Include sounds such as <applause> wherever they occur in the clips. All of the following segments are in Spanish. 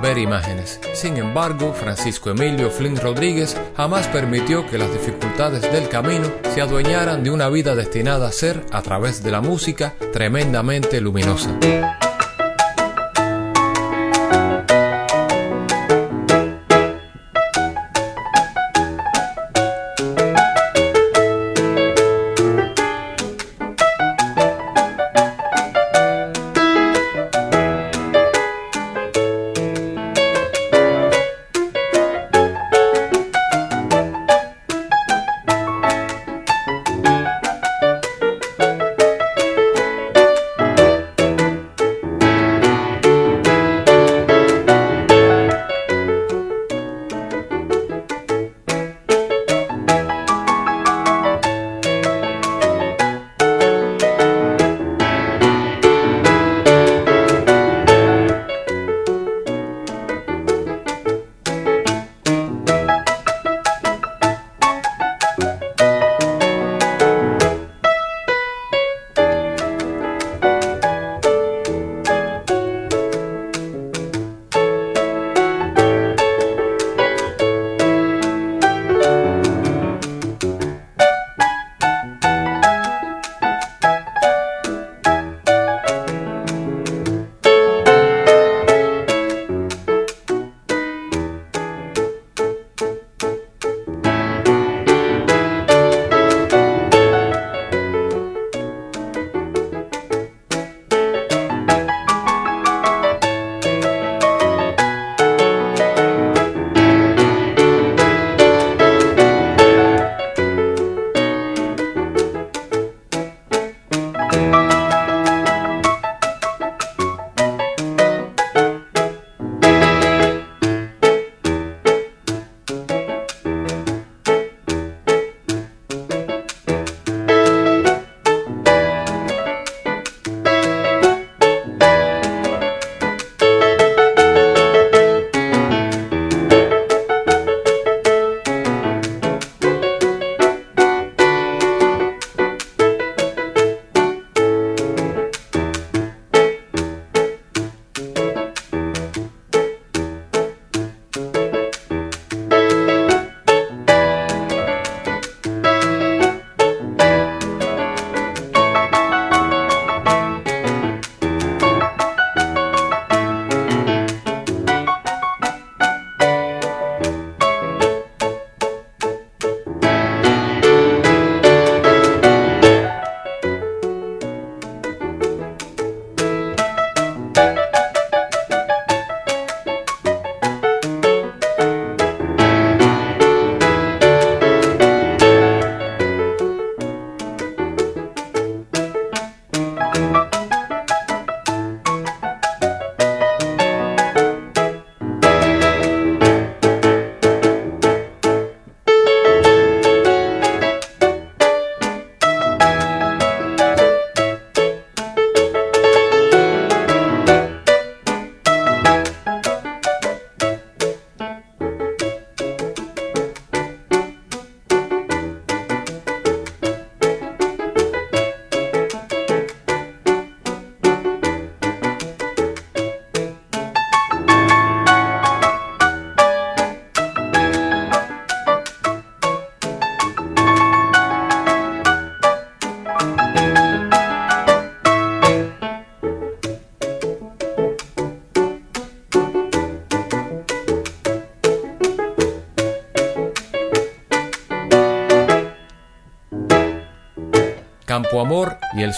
Ver imágenes. Sin embargo, Francisco Emilio Flynn Rodríguez jamás permitió que las dificultades del camino se adueñaran de una vida destinada a ser, a través de la música, tremendamente luminosa.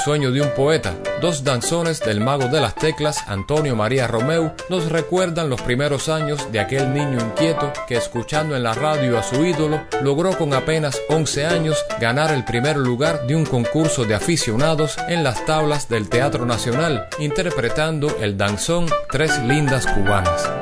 Sueño de un poeta, dos danzones del mago de las teclas Antonio María Romeu, nos recuerdan los primeros años de aquel niño inquieto que escuchando en la radio a su ídolo logró con apenas 11 años ganar el primer lugar de un concurso de aficionados en las tablas del Teatro Nacional, interpretando el danzón Tres Lindas Cubanas.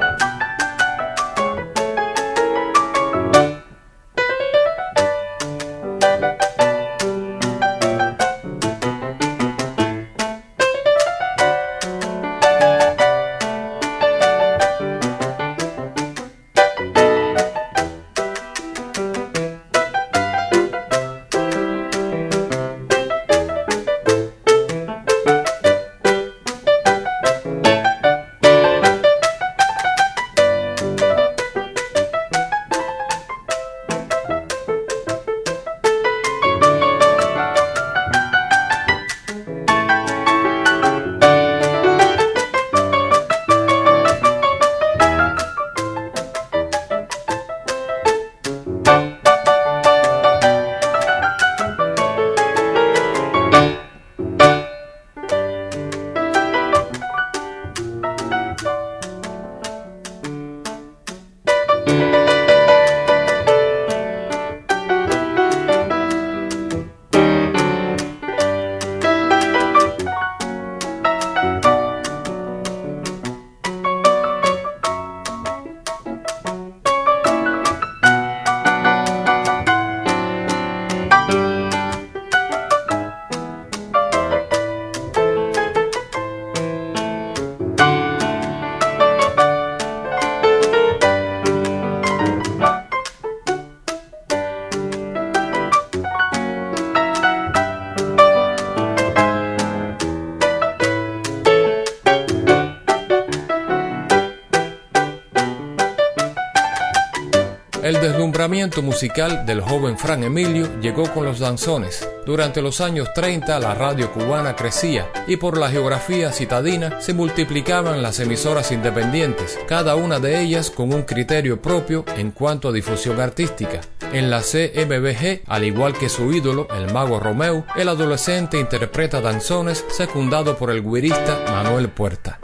Deslumbramiento musical del joven Fran Emilio llegó con los danzones. Durante los años 30 la radio cubana crecía y por la geografía citadina se multiplicaban las emisoras independientes, cada una de ellas con un criterio propio en cuanto a difusión artística. En la CMBG, al igual que su ídolo, el mago Romeo, el adolescente interpreta danzones secundado por el guirista Manuel Puerta.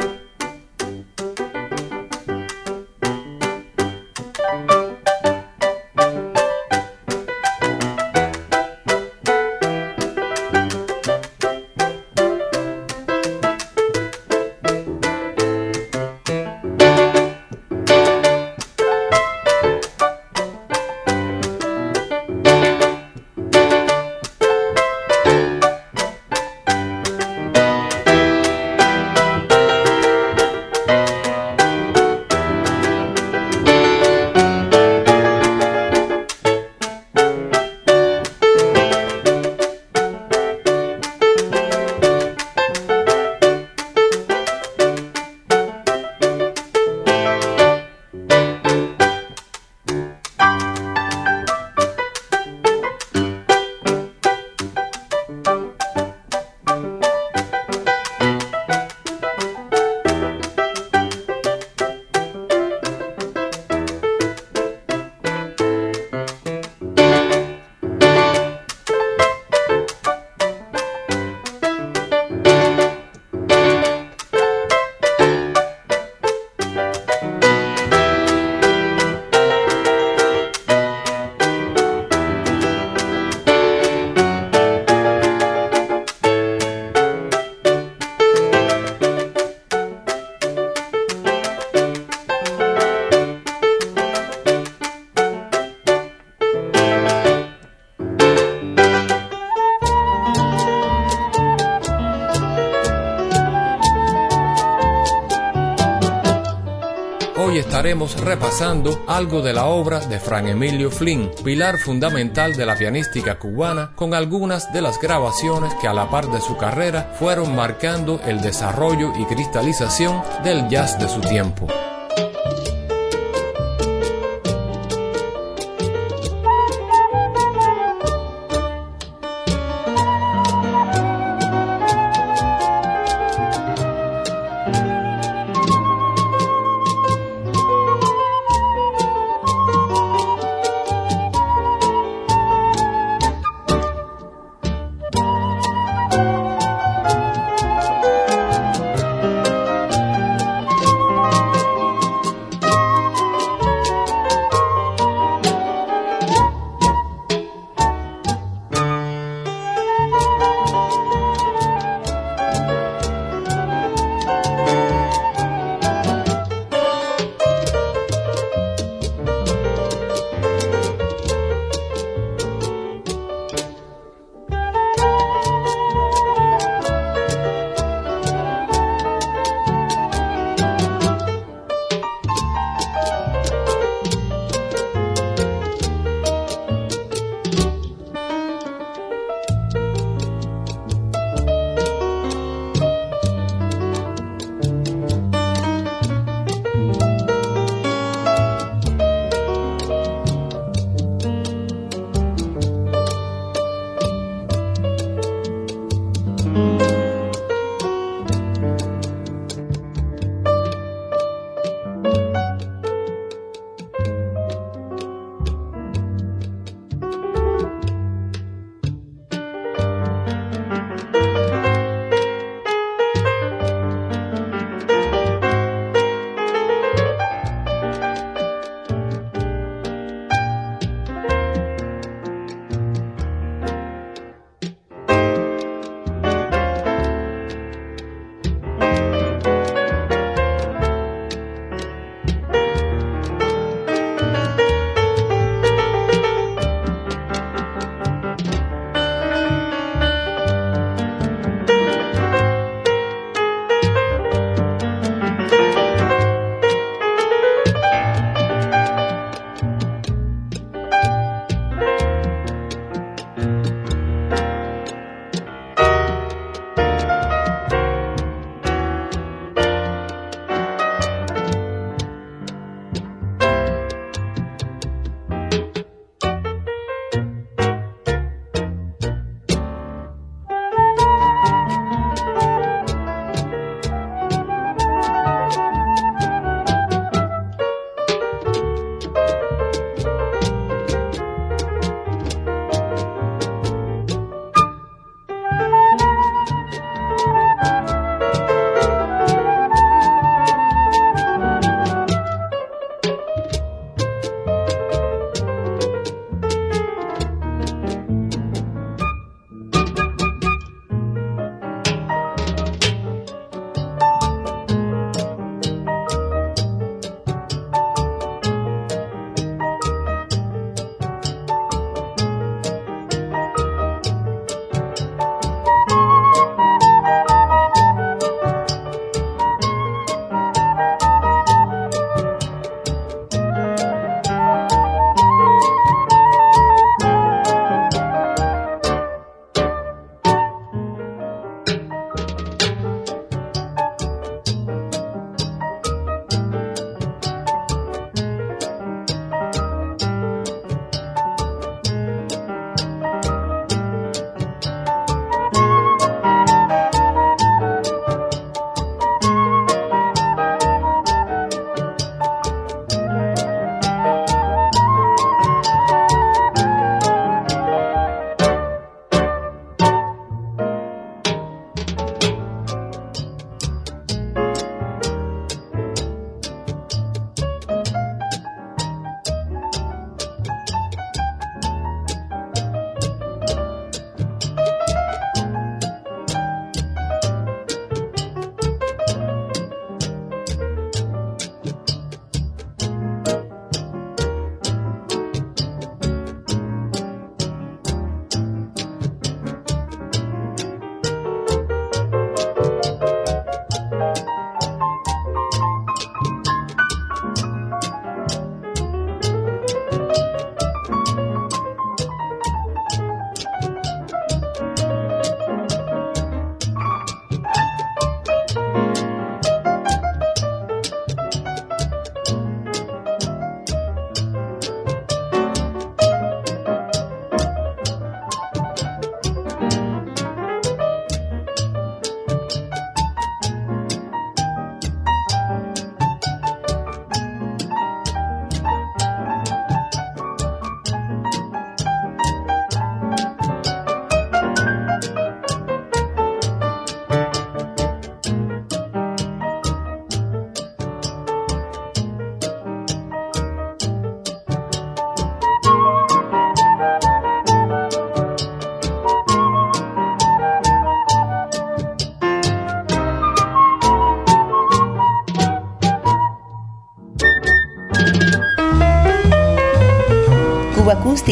Estaremos repasando algo de la obra de Fran Emilio Flynn, pilar fundamental de la pianística cubana, con algunas de las grabaciones que a la par de su carrera fueron marcando el desarrollo y cristalización del jazz de su tiempo.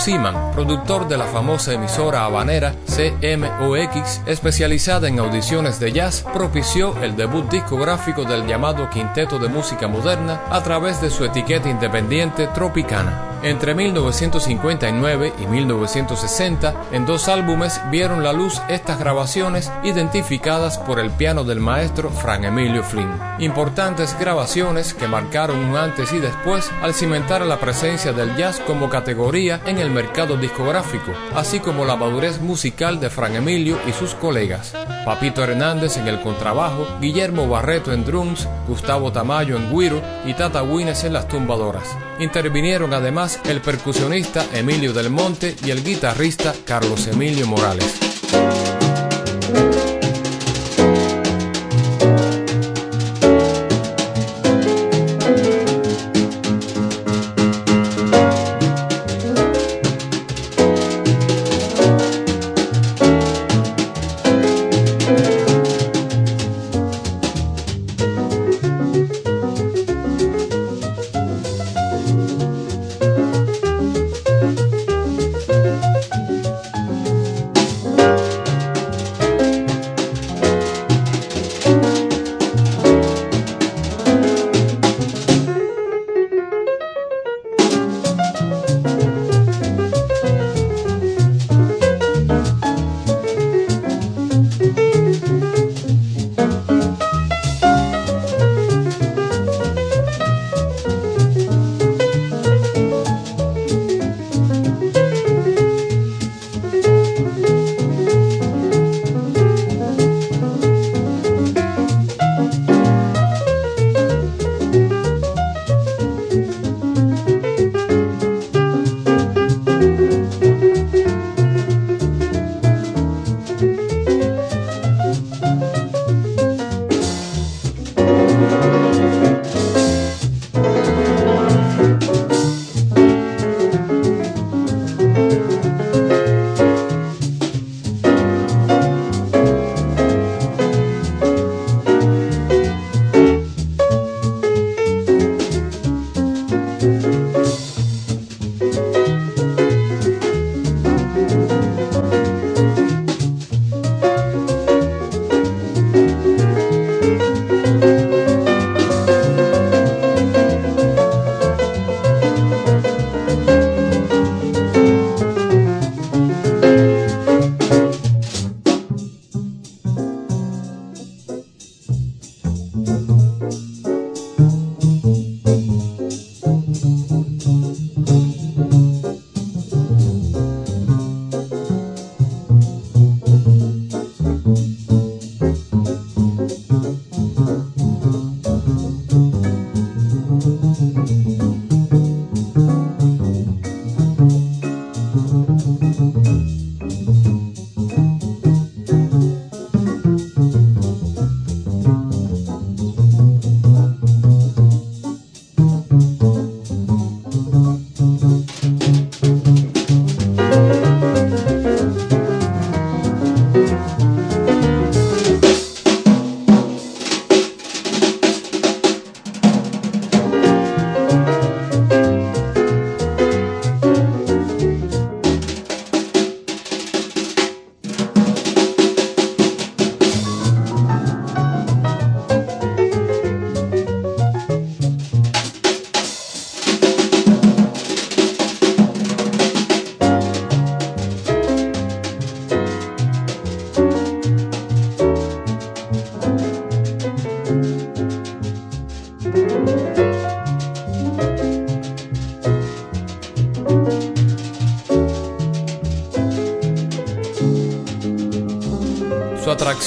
Siman, productor de la famosa emisora habanera CMOX, especializada en audiciones de jazz, propició el debut discográfico del llamado Quinteto de Música Moderna a través de su etiqueta independiente Tropicana. Entre 1959 y 1960, en dos álbumes vieron la luz estas grabaciones identificadas por el piano del maestro Frank Emilio Flynn. Importantes grabaciones que marcaron un antes y después al cimentar la presencia del jazz como categoría en el mercado discográfico, así como la madurez musical de Frank Emilio y sus colegas. Papito Hernández en el contrabajo, Guillermo Barreto en drums, Gustavo Tamayo en guiro y Tata Wines en las tumbadoras. Intervinieron además el percusionista Emilio del Monte y el guitarrista Carlos Emilio Morales.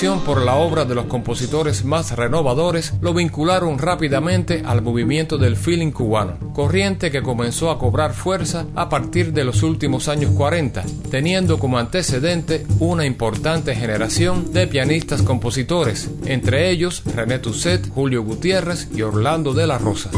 Por la obra de los compositores más renovadores lo vincularon rápidamente al movimiento del feeling cubano, corriente que comenzó a cobrar fuerza a partir de los últimos años 40, teniendo como antecedente una importante generación de pianistas compositores, entre ellos René Tusset, Julio Gutiérrez y Orlando de la Rosa.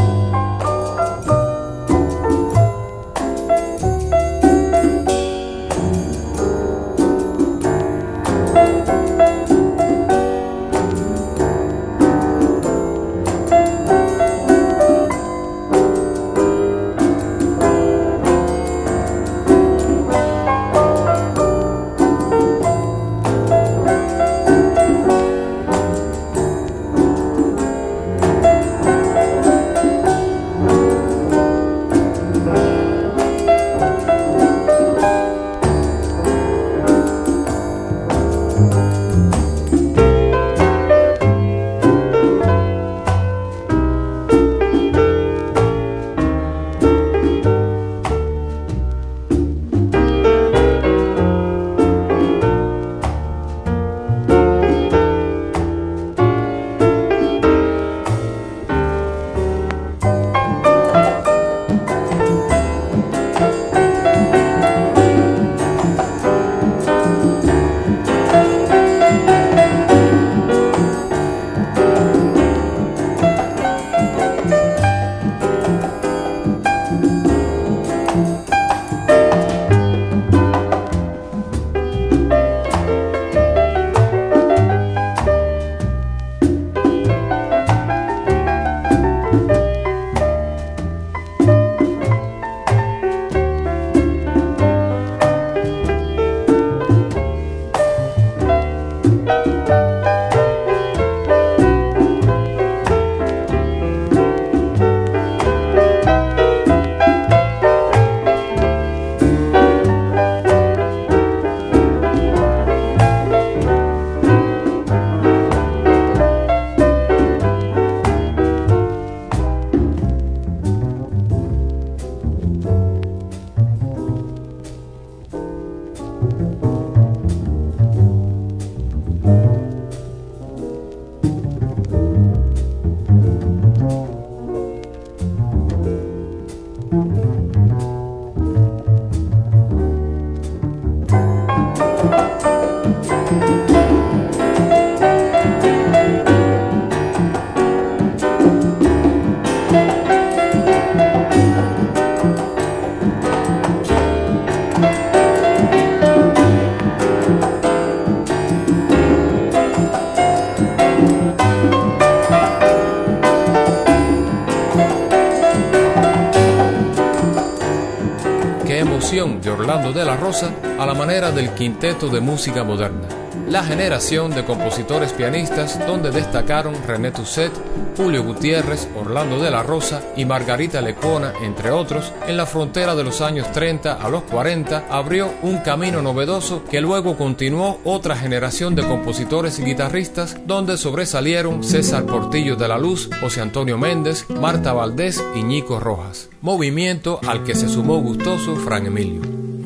Del quinteto de música moderna. La generación de compositores pianistas donde destacaron René Tusset, Julio Gutiérrez, Orlando de la Rosa y Margarita Lecona, entre otros, en la frontera de los años 30 a los 40 abrió un camino novedoso que luego continuó otra generación de compositores y guitarristas donde sobresalieron César Portillo de la Luz, José Antonio Méndez, Marta Valdés y Ñico Rojas. Movimiento al que se sumó gustoso Fran Emilio.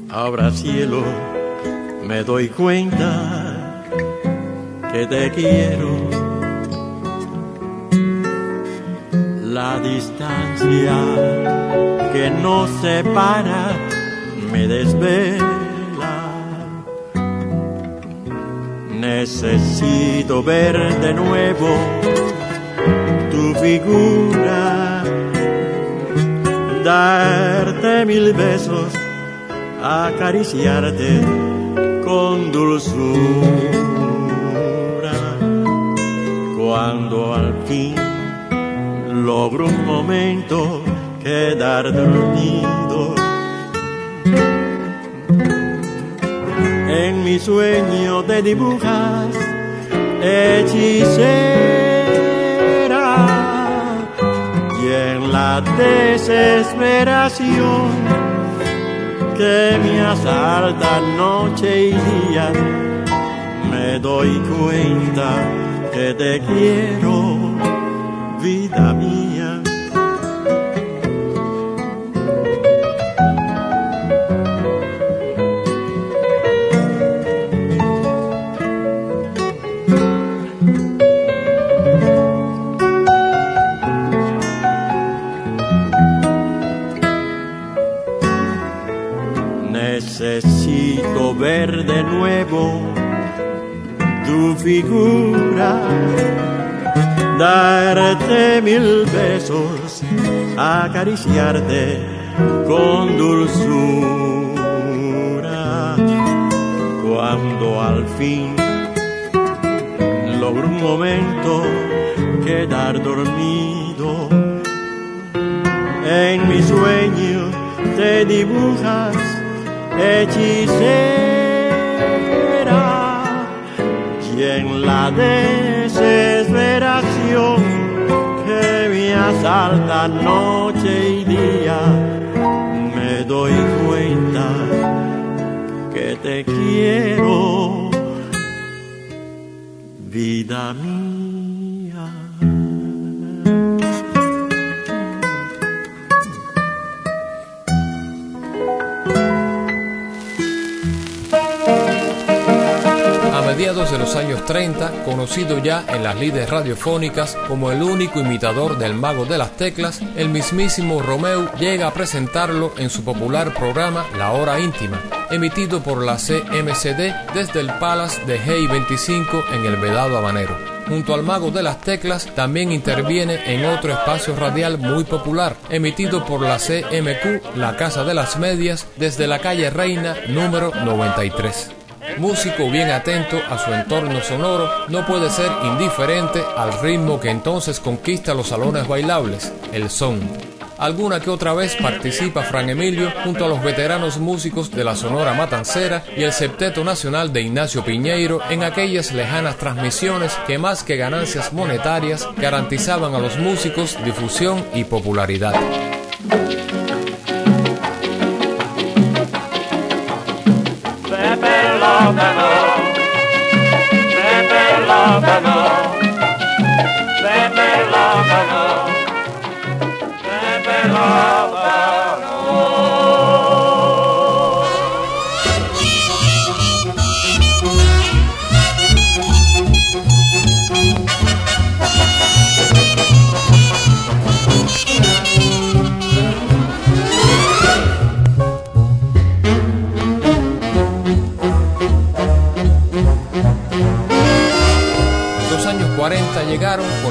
Ahora cielo, me doy cuenta que te quiero la distancia que nos separa me desvela. Necesito ver de nuevo tu figura, darte mil besos, acariciarte con dulzura. Cuando al fin logro un momento quedar dormido. En mi sueño te dibujas hechicera y en la desesperación que me asalta noche y día me doy cuenta que te quiero vida mía. Figura, darte mil besos, acariciarte con dulzura. Cuando al fin logro un momento quedar dormido, en mi sueño te dibujas hechicera y en la desesperación que me asalta noche y día me doy cuenta que te quiero vida mía mediados de los años 30, conocido ya en las lides radiofónicas como el único imitador del mago de las teclas, el mismísimo Romeo llega a presentarlo en su popular programa La Hora Íntima, emitido por la CMCD desde el Palace de Hey 25 en el Vedado Habanero. Junto al mago de las teclas también interviene en otro espacio radial muy popular, emitido por la CMQ, la Casa de las Medias, desde la calle Reina número 93 músico bien atento a su entorno sonoro, no puede ser indiferente al ritmo que entonces conquista los salones bailables, el son. Alguna que otra vez participa Fran Emilio junto a los veteranos músicos de la Sonora Matancera y el Septeto Nacional de Ignacio Piñeiro en aquellas lejanas transmisiones que más que ganancias monetarias garantizaban a los músicos difusión y popularidad. Alabama.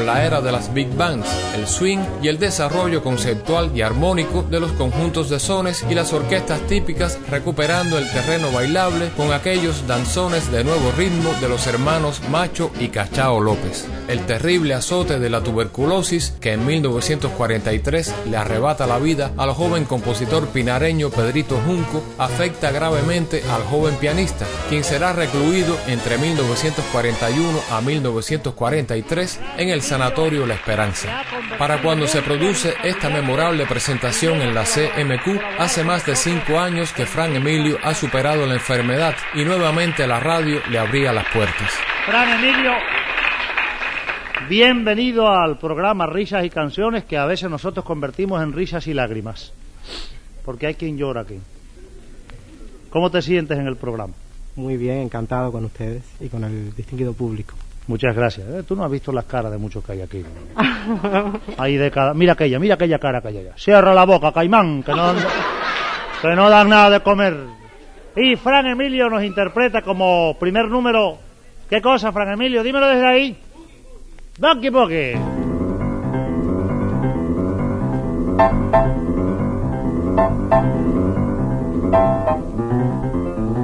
La era de las big bands, el swing y el desarrollo conceptual y armónico de los conjuntos de sones y las orquestas típicas recuperando el terreno bailable con aquellos danzones de nuevo ritmo de los hermanos Macho y Cachao López. El terrible azote de la tuberculosis que en 1943 le arrebata la vida al joven compositor pinareño Pedrito Junco afecta gravemente al joven pianista, quien será recluido entre 1941 a 1943 en el Sanatorio La Esperanza. Para cuando se produce esta memorable presentación en la CMQ, hace más de cinco años que Fran Emilio ha superado la enfermedad y nuevamente la radio le abría las puertas. Fran Emilio, bienvenido al programa Risas y Canciones que a veces nosotros convertimos en risas y lágrimas. Porque hay quien llora aquí. ¿Cómo te sientes en el programa? Muy bien, encantado con ustedes y con el distinguido público. Muchas gracias. ¿eh? Tú no has visto las caras de muchos que hay aquí. <laughs> Ahí de cada... Mira aquella, mira aquella cara que hay allá. Cierra la boca, caimán, que no, que no dan nada de comer. Y Fran Emilio nos interpreta como primer número. ¿Qué cosa, Fran Emilio? Dímelo desde ahí. Boqui, boqui.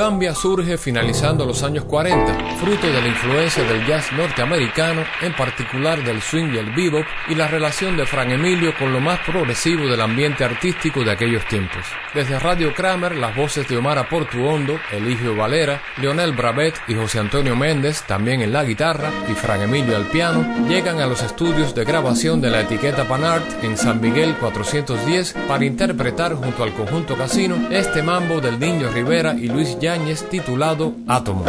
Kibambia surge finalizando los años 40, fruto de la influencia del jazz norteamericano, en particular del swing y el bebop, y la relación de Fran Emilio con lo más progresivo del ambiente artístico de aquellos tiempos. Desde Radio Kramer, las voces de Omar Portuondo, Eligio Valera, Leonel Bravet y José Antonio Méndez, también en la guitarra, y Fran Emilio al piano, llegan a los estudios de grabación de la etiqueta Panart en San Miguel 410 para interpretar junto al conjunto Casino este mambo del Niño Rivera y Luis Yáñez titulado Átomo.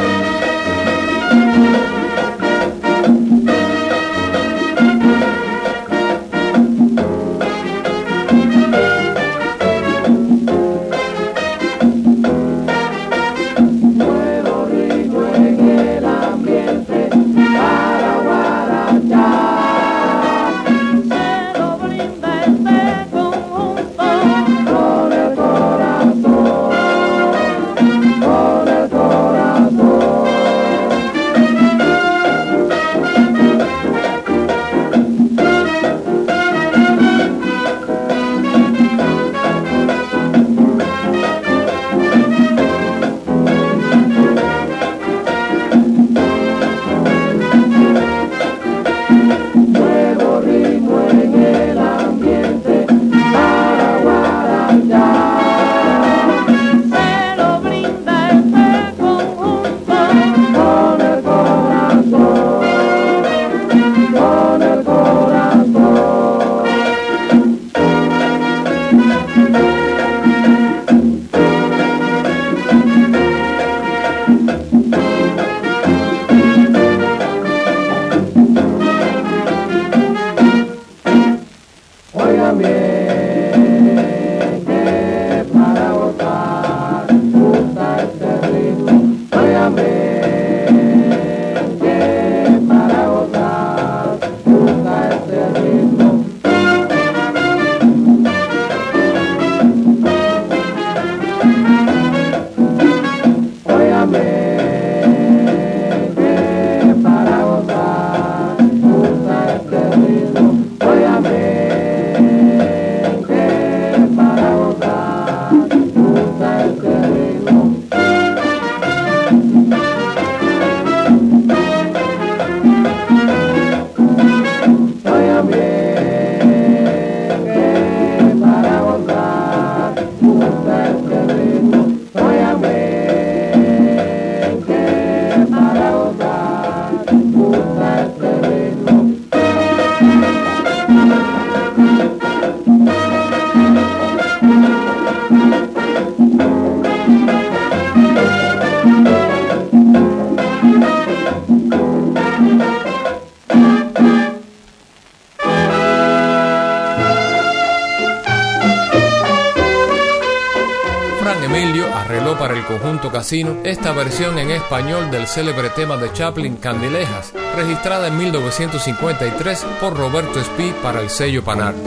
Esta versión en español del célebre tema de Chaplin Candilejas, registrada en 1953 por Roberto Espí para el sello Panart.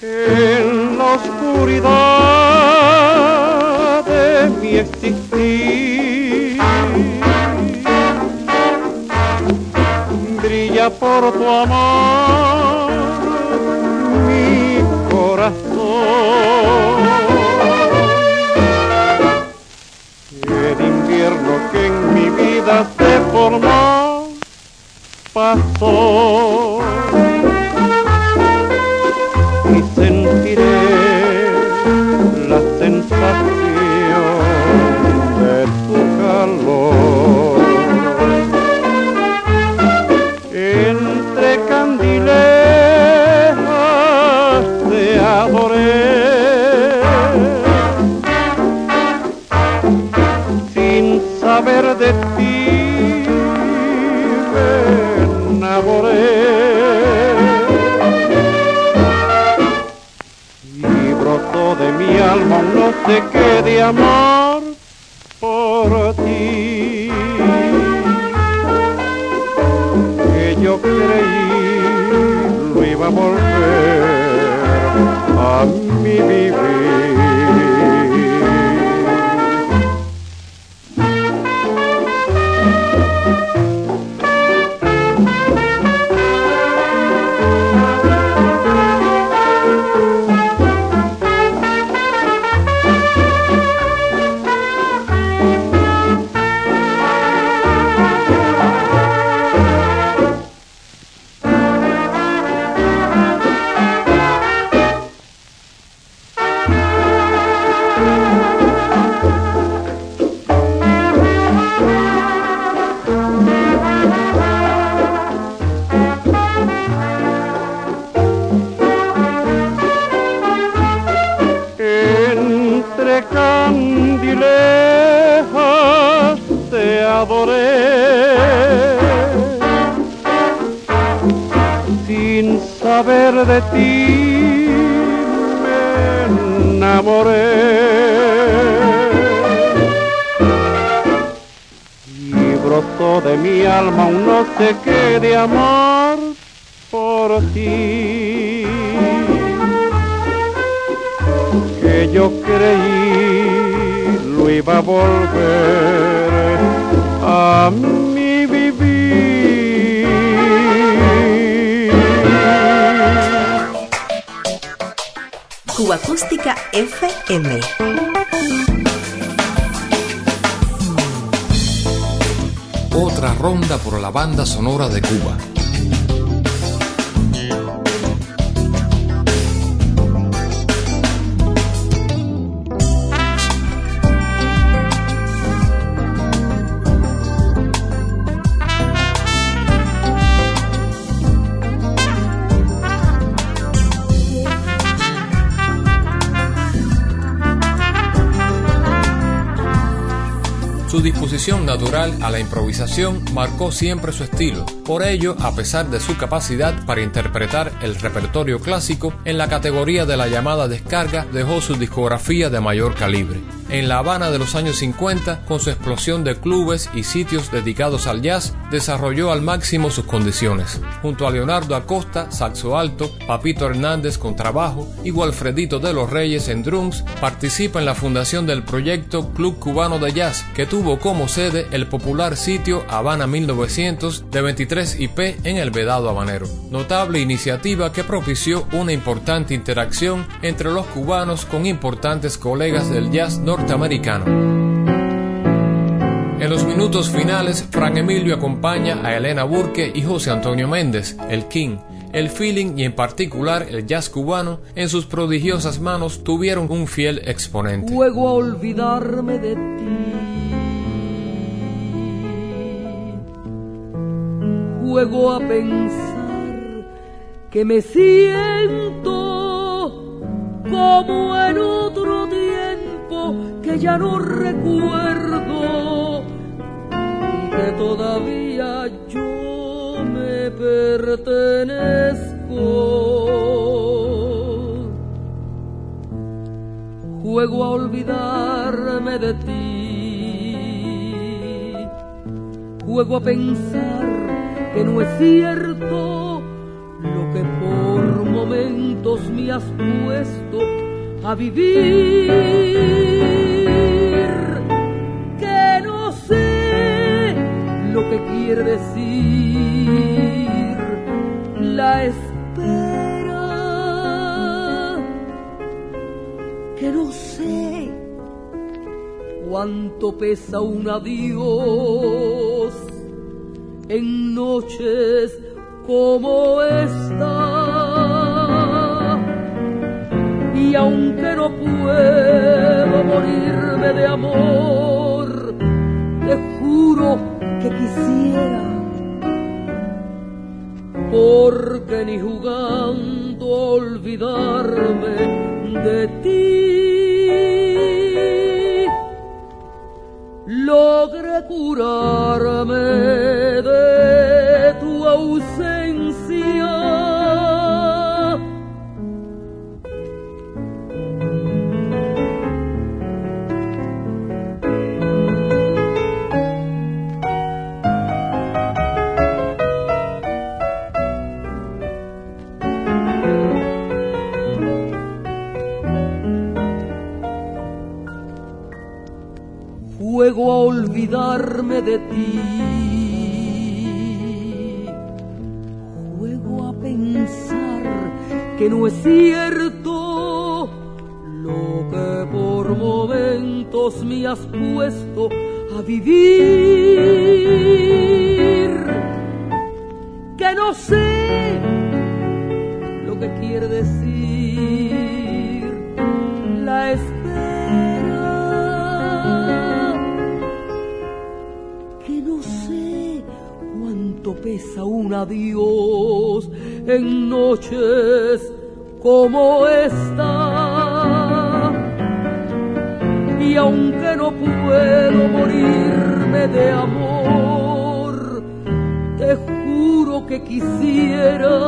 En la oscuridad de mi existir brilla por tu amor corazón. Alma no sé qué de amor sonora de Cuba. Natural a la improvisación marcó siempre su estilo. Por ello, a pesar de su capacidad para interpretar el repertorio clásico, en la categoría de la llamada descarga dejó su discografía de mayor calibre. En La Habana de los años 50, con su explosión de clubes y sitios dedicados al jazz, desarrolló al máximo sus condiciones. Junto a Leonardo Acosta, saxo alto, Papito Hernández con trabajo y Walfredito de los Reyes en drums, participa en la fundación del proyecto Club Cubano de Jazz, que tuvo como sede el popular sitio Habana 1900 de 23 IP en el Vedado Habanero. Notable iniciativa que propició una importante interacción entre los cubanos con importantes colegas del jazz norteamericano. En los minutos finales, Frank Emilio acompaña a Elena Burke y José Antonio Méndez, el King. El feeling y en particular el jazz cubano en sus prodigiosas manos tuvieron un fiel exponente. Juego a olvidarme de ti. Juego a pensar que me siento como en otro ya no recuerdo y que todavía yo me pertenezco. Juego a olvidarme de ti. Juego a pensar que no es cierto lo que por momentos me has puesto a vivir, lo que quiere decir la espera, que no sé cuánto pesa un adiós en noches como esta. Y aunque no puedo morirme de amor, te juro porque ni jugando a olvidarme de ti, logré curarme de Juego a olvidarme de ti. Juego a pensar que no es cierto lo que por momentos me has puesto a vivir. Que no sé lo que quiere decir la espera. Pesa un adiós en noches como esta. Y aunque no puedo morirme de amor. Te juro que quisiera,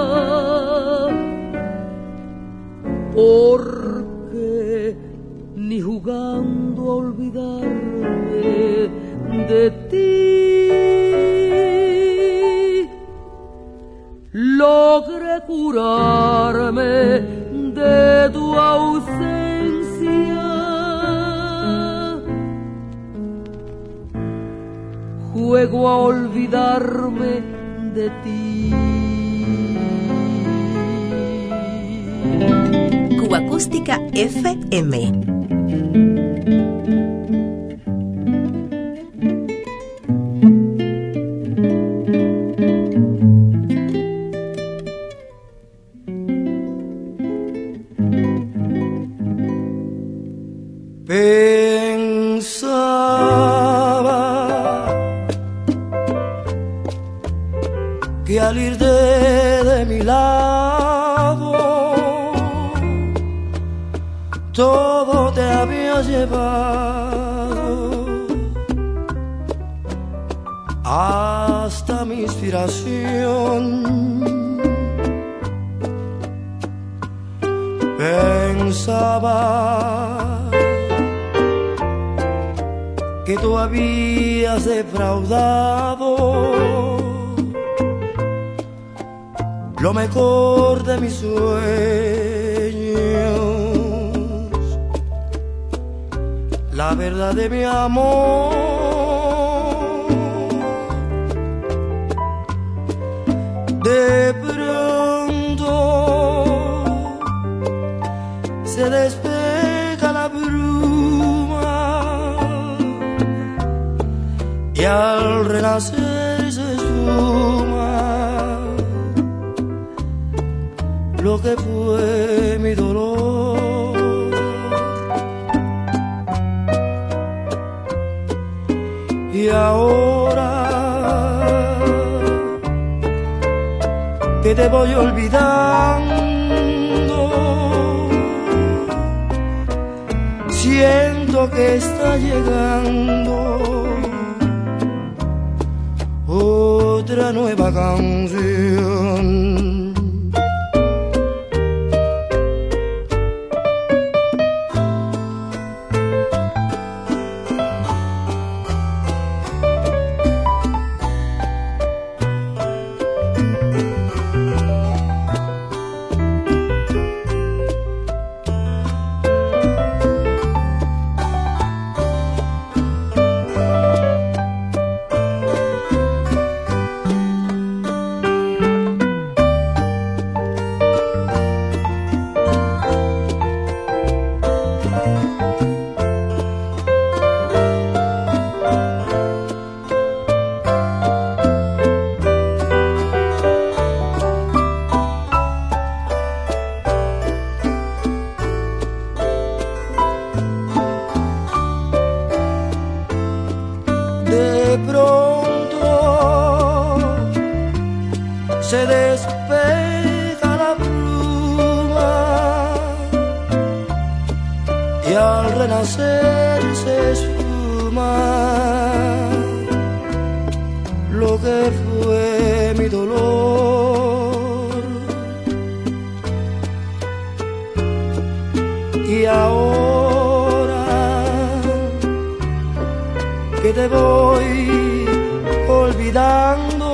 se despega la bruma. Y al renacer se esfuma lo que fue mi dolor. Y ahora te voy olvidando, que está llegando otra nueva canción. Y al renacer se esfuma lo que fue mi dolor y ahora que te voy olvidando.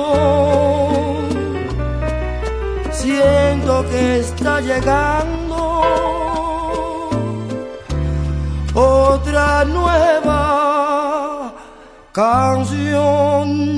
Siento que está llegando otra nueva canción.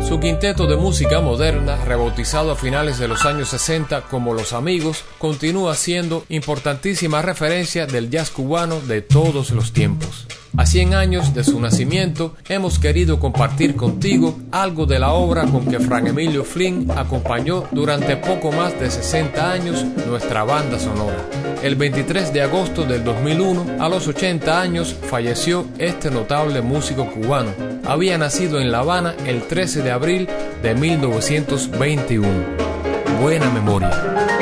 Su quinteto de música moderna, rebautizado a finales de los años 60 como Los Amigos, continúa siendo importantísima referencia del jazz cubano de todos los tiempos. A 100 años de su nacimiento, hemos querido compartir contigo algo de la obra con que Fran Emilio Flynn acompañó durante poco más de 60 años nuestra banda sonora. El 23 de agosto del 2001, a los 80 años, falleció este notable músico cubano. Había nacido en La Habana el 13 de abril de 1921. Buena memoria.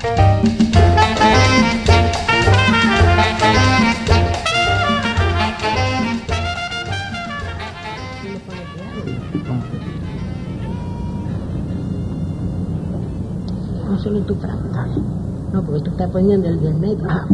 Cuba. No solo tu franja. No, porque tú estás poniendo el 10 metros. Ah,